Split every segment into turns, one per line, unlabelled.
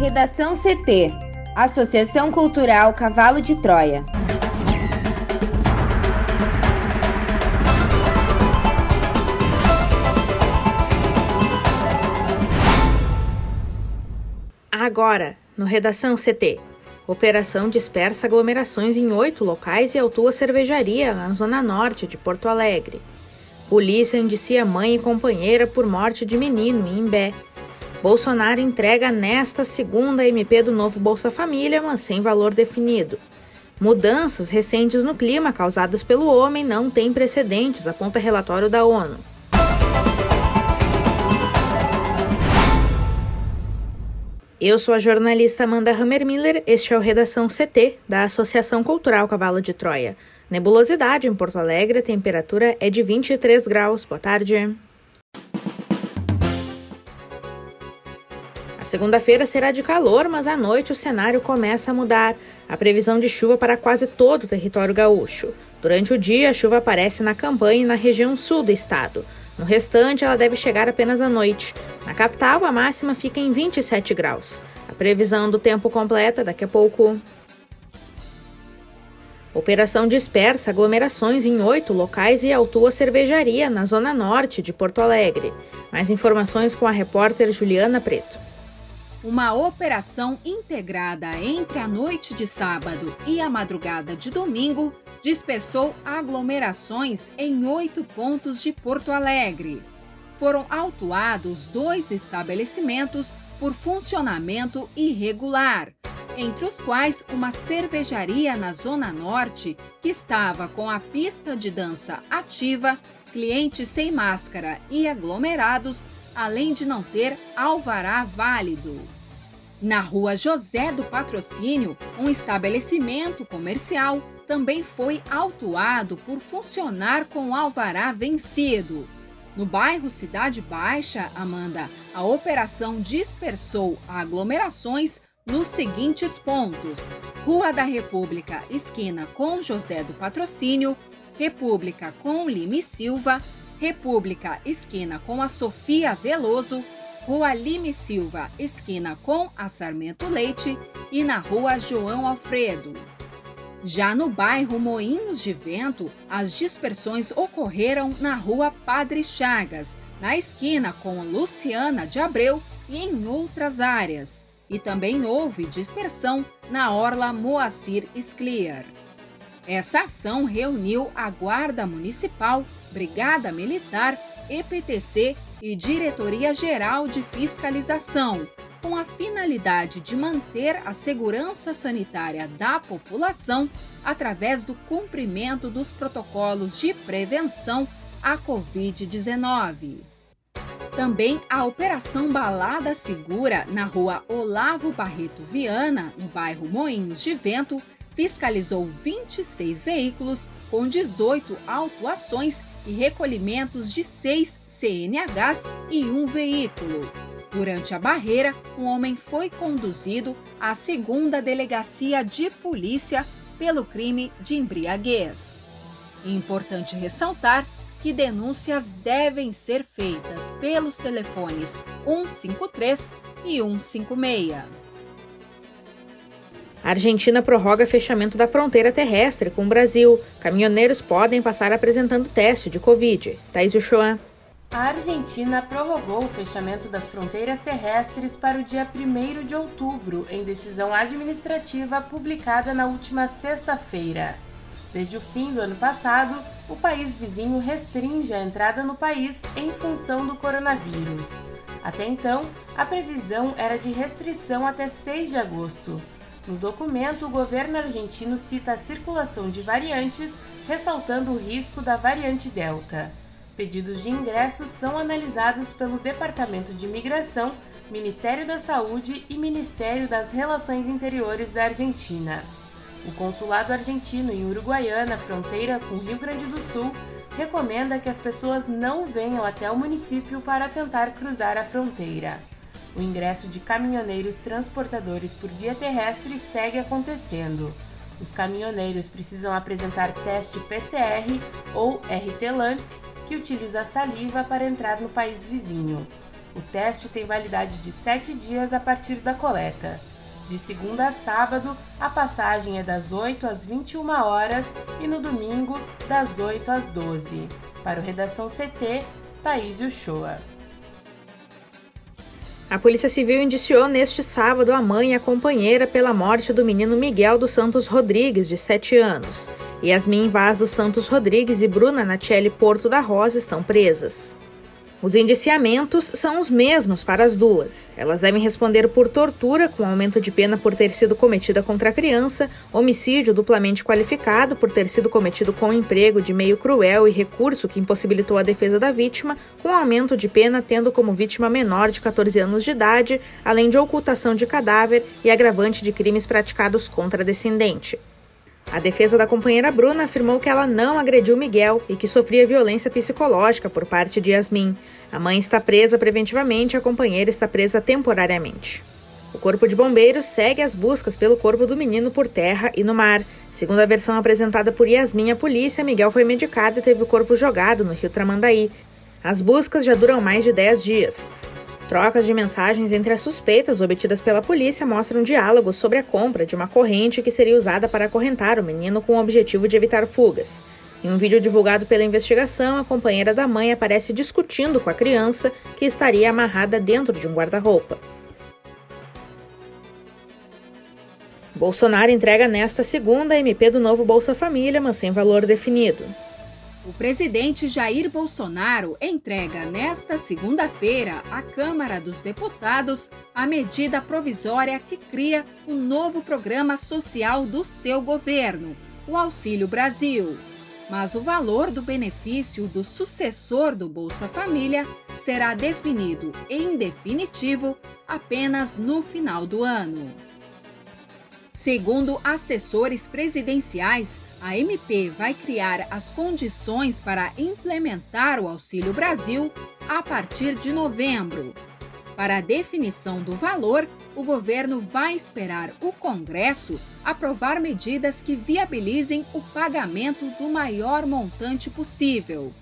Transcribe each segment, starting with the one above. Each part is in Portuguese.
Redação CT Associação Cultural Cavalo de Troia.
Agora, no Redação CT. Operação dispersa aglomerações em oito locais e autua cervejaria na zona norte de Porto Alegre. Polícia indicia mãe e companheira por morte de menino em Imbé. Bolsonaro entrega nesta segunda MP do novo Bolsa Família, mas sem valor definido. Mudanças recentes no clima causadas pelo homem não têm precedentes, aponta relatório da ONU. Eu sou a jornalista Amanda Hammermiller, este é o Redação CT, da Associação Cultural Cavalo de Troia. Nebulosidade em Porto Alegre, a temperatura é de 23 graus. Boa tarde. Segunda-feira será de calor, mas à noite o cenário começa a mudar. A previsão de chuva para quase todo o território gaúcho. Durante o dia, a chuva aparece na campanha e na região sul do estado. No restante, ela deve chegar apenas à noite. Na capital, a máxima fica em 27 graus. A previsão do tempo completa daqui a pouco. Operação dispersa aglomerações em oito locais e autua cervejaria na zona norte de Porto Alegre. Mais informações com a repórter Juliana Preto.
Uma operação integrada entre a noite de sábado e a madrugada de domingo dispersou aglomerações em oito pontos de Porto Alegre. Foram autuados dois estabelecimentos por funcionamento irregular, entre os quais uma cervejaria na Zona Norte que estava com a pista de dança ativa, clientes sem máscara e aglomerados, além de não ter alvará válido. Na rua José do Patrocínio, um estabelecimento comercial também foi autuado por funcionar com alvará vencido. No bairro Cidade Baixa, Amanda, a operação dispersou aglomerações nos seguintes pontos: Rua da República, esquina com José do Patrocínio, República com Lime Silva, República, esquina com a Sofia Veloso, Rua Lime Silva, esquina com a Sarmento Leite e na Rua João Alfredo. Já no bairro Moinhos de Vento, as dispersões ocorreram na rua Padre Chagas, na esquina com Luciana de Abreu e em outras áreas. E também houve dispersão na orla Moacir Scliar. Essa ação reuniu a Guarda Municipal, Brigada Militar, EPTC e Diretoria Geral de Fiscalização, com a finalidade de manter a segurança sanitária da população através do cumprimento dos protocolos de prevenção à Covid-19. Também a Operação Balada Segura na rua Olavo Barreto Viana, no bairro Moinhos de Vento, fiscalizou 26 veículos com 18 autuações e recolhimentos de 6 CNHs e um veículo. Durante a barreira, um homem foi conduzido à segunda delegacia de polícia pelo crime de embriaguez. Importante ressaltar que denúncias devem ser feitas pelos telefones 153 e 156.
A Argentina prorroga fechamento da fronteira terrestre com o Brasil. Caminhoneiros podem passar apresentando teste de Covid. Thaís Uchoa.
A Argentina prorrogou o fechamento das fronteiras terrestres para o dia 1 de outubro, em decisão administrativa publicada na última sexta-feira. Desde o fim do ano passado, o país vizinho restringe a entrada no país em função do coronavírus. Até então, a previsão era de restrição até 6 de agosto. No documento, o governo argentino cita a circulação de variantes, ressaltando o risco da variante Delta. Pedidos de ingressos são analisados pelo Departamento de Imigração, Ministério da Saúde e Ministério das Relações Interiores da Argentina. O consulado argentino em Uruguaiana, fronteira com o Rio Grande do Sul, recomenda que as pessoas não venham até o município para tentar cruzar a fronteira. O ingresso de caminhoneiros transportadores por via terrestre segue acontecendo. Os caminhoneiros precisam apresentar teste PCR ou RT-LAMP que utiliza a saliva para entrar no país vizinho. O teste tem validade de 7 dias a partir da coleta. De segunda a sábado, a passagem é das 8 às 21 horas e no domingo, das 8 às 12. Para o Redação CT, Thaís Uchoa.
A Polícia Civil indiciou neste sábado a mãe e a companheira pela morte do menino Miguel dos Santos Rodrigues, de 7 anos. Yasmin Vaz dos Santos Rodrigues e Bruna Natiele Porto da Rosa estão presas. Os indiciamentos são os mesmos para as duas. Elas devem responder por tortura, com aumento de pena por ter sido cometida contra a criança, homicídio duplamente qualificado por ter sido cometido com emprego de meio cruel e recurso que impossibilitou a defesa da vítima, com aumento de pena tendo como vítima menor de 14 anos de idade, além de ocultação de cadáver e agravante de crimes praticados contra a descendente. A defesa da companheira Bruna afirmou que ela não agrediu Miguel e que sofria violência psicológica por parte de Yasmin. A mãe está presa preventivamente e a companheira está presa temporariamente. O Corpo de Bombeiros segue as buscas pelo corpo do menino por terra e no mar. Segundo a versão apresentada por Yasmin à polícia, Miguel foi medicado e teve o corpo jogado no rio Tramandaí. As buscas já duram mais de 10 dias. Trocas de mensagens entre as suspeitas obtidas pela polícia mostram diálogos sobre a compra de uma corrente que seria usada para acorrentar o menino com o objetivo de evitar fugas. Em um vídeo divulgado pela investigação, a companheira da mãe aparece discutindo com a criança que estaria amarrada dentro de um guarda-roupa. Bolsonaro entrega nesta segunda MP do novo Bolsa Família, mas sem valor definido.
O presidente Jair Bolsonaro entrega nesta segunda-feira à Câmara dos Deputados a medida provisória que cria um novo programa social do seu governo, o Auxílio Brasil. Mas o valor do benefício do sucessor do Bolsa Família será definido em definitivo apenas no final do ano. Segundo assessores presidenciais, a MP vai criar as condições para implementar o Auxílio Brasil a partir de novembro. Para a definição do valor, o governo vai esperar o Congresso aprovar medidas que viabilizem o pagamento do maior montante possível.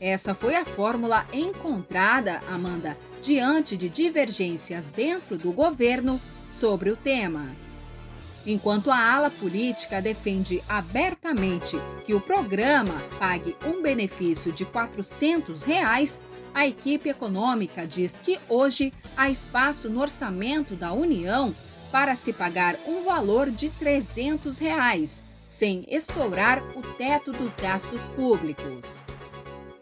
Essa foi a fórmula encontrada, Amanda, diante de divergências dentro do governo sobre o tema. Enquanto a ala política defende abertamente que o programa pague um benefício de 400 reais, a equipe econômica diz que hoje há espaço no orçamento da União para se pagar um valor de 300 reais, sem estourar o teto dos gastos públicos.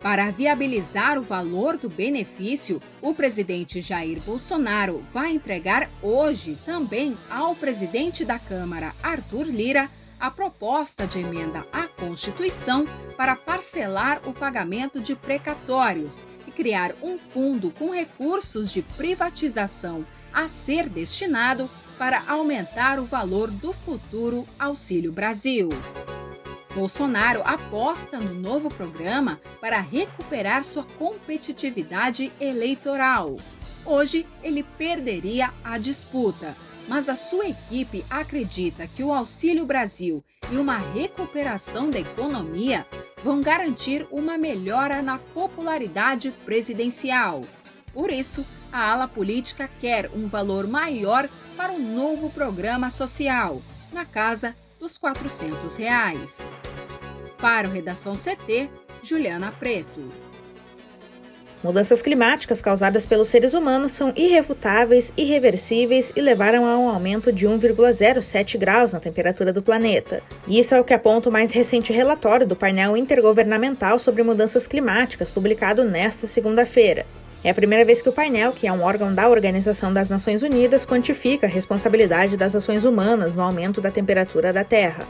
Para viabilizar o valor do benefício, o presidente Jair Bolsonaro vai entregar hoje também ao presidente da Câmara, Arthur Lira, a proposta de emenda à Constituição para parcelar o pagamento de precatórios e criar um fundo com recursos de privatização a ser destinado para aumentar o valor do futuro Auxílio Brasil. Bolsonaro aposta no novo programa para recuperar sua competitividade eleitoral. Hoje, ele perderia a disputa, mas a sua equipe acredita que o Auxílio Brasil e uma recuperação da economia vão garantir uma melhora na popularidade presidencial. Por isso, a ala política quer um valor maior para o novo programa social, na casa dos 400 reais. Para o Redação CT, Juliana Preto.
Mudanças climáticas causadas pelos seres humanos são irrefutáveis, irreversíveis e levaram a um aumento de 1,07 graus na temperatura do planeta. Isso é o que aponta o mais recente relatório do painel intergovernamental sobre mudanças climáticas, publicado nesta segunda-feira. É a primeira vez que o painel, que é um órgão da Organização das Nações Unidas, quantifica a responsabilidade das ações humanas no aumento da temperatura da Terra.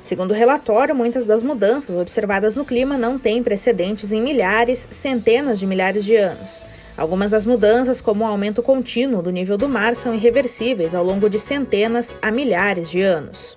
Segundo o relatório, muitas das mudanças observadas no clima não têm precedentes em milhares, centenas de milhares de anos. Algumas das mudanças, como o aumento contínuo do nível do mar, são irreversíveis ao longo de centenas a milhares de anos.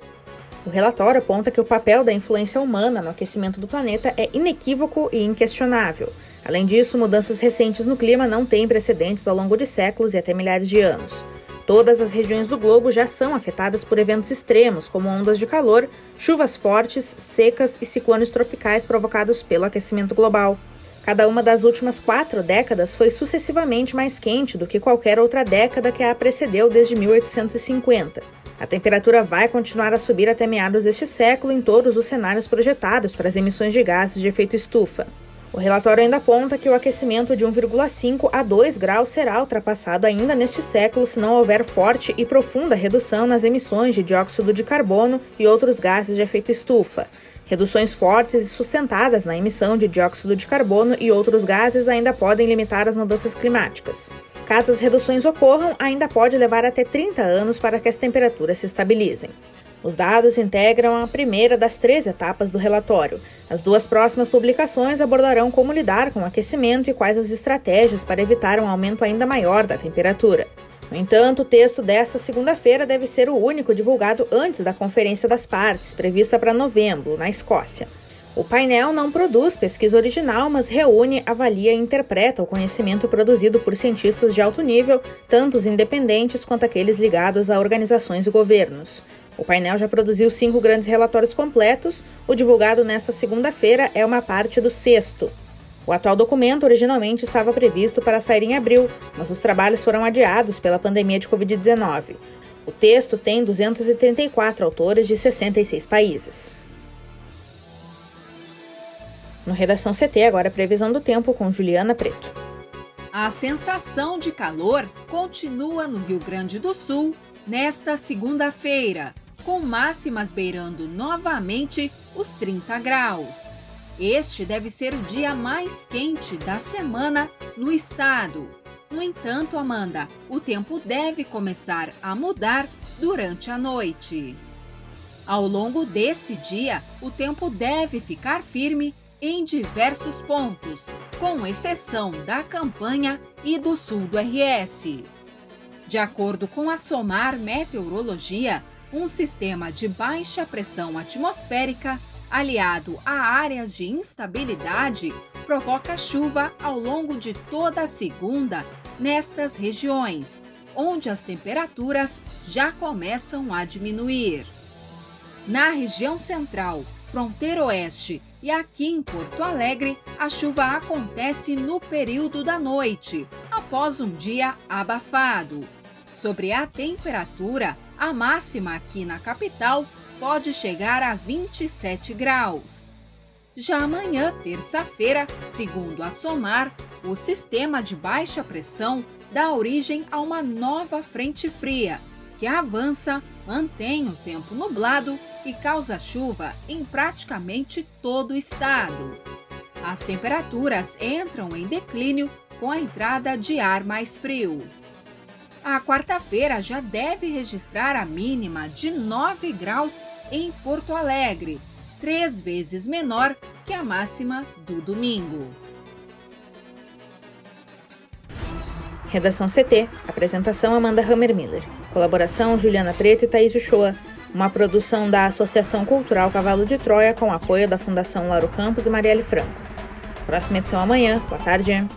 O relatório aponta que o papel da influência humana no aquecimento do planeta é inequívoco e inquestionável. Além disso, mudanças recentes no clima não têm precedentes ao longo de séculos e até milhares de anos. Todas as regiões do globo já são afetadas por eventos extremos, como ondas de calor, chuvas fortes, secas e ciclones tropicais provocados pelo aquecimento global. Cada uma das últimas quatro décadas foi sucessivamente mais quente do que qualquer outra década que a precedeu desde 1850. A temperatura vai continuar a subir até meados deste século em todos os cenários projetados para as emissões de gases de efeito estufa. O relatório ainda aponta que o aquecimento de 1,5 a 2 graus será ultrapassado ainda neste século se não houver forte e profunda redução nas emissões de dióxido de carbono e outros gases de efeito estufa. Reduções fortes e sustentadas na emissão de dióxido de carbono e outros gases ainda podem limitar as mudanças climáticas. Caso as reduções ocorram, ainda pode levar até 30 anos para que as temperaturas se estabilizem. Os dados integram a primeira das três etapas do relatório. As duas próximas publicações abordarão como lidar com o aquecimento e quais as estratégias para evitar um aumento ainda maior da temperatura. No entanto, o texto desta segunda-feira deve ser o único divulgado antes da Conferência das Partes, prevista para novembro, na Escócia. O painel não produz pesquisa original, mas reúne, avalia e interpreta o conhecimento produzido por cientistas de alto nível, tanto os independentes quanto aqueles ligados a organizações e governos. O painel já produziu cinco grandes relatórios completos. O divulgado nesta segunda-feira é uma parte do sexto. O atual documento originalmente estava previsto para sair em abril, mas os trabalhos foram adiados pela pandemia de Covid-19. O texto tem 234 autores de 66 países. No Redação CT, agora previsão do tempo com Juliana Preto.
A sensação de calor continua no Rio Grande do Sul nesta segunda-feira, com máximas beirando novamente os 30 graus. Este deve ser o dia mais quente da semana no estado. No entanto, Amanda, o tempo deve começar a mudar durante a noite. Ao longo deste dia, o tempo deve ficar firme em diversos pontos, com exceção da campanha e do sul do RS. De acordo com a SOMAR Meteorologia, um sistema de baixa pressão atmosférica, aliado a áreas de instabilidade, provoca chuva ao longo de toda a segunda nestas regiões, onde as temperaturas já começam a diminuir. Na região central, fronteira oeste e aqui em Porto Alegre, a chuva acontece no período da noite, após um dia abafado. Sobre a temperatura, a máxima aqui na capital pode chegar a 27 graus. Já amanhã, terça-feira, segundo a SOMAR, o sistema de baixa pressão dá origem a uma nova frente fria, que avança, mantém o tempo nublado e causa chuva em praticamente todo o estado. As temperaturas entram em declínio com a entrada de ar mais frio. A quarta-feira já deve registrar a mínima de 9 graus em Porto Alegre, três vezes menor que a máxima do domingo.
Redação CT. Apresentação Amanda Hammermiller. Colaboração Juliana Preto e Thaís Uchoa. Uma produção da Associação Cultural Cavalo de Troia com apoio da Fundação Lauro Campos e Marielle Franco. Próxima edição amanhã. Boa tarde.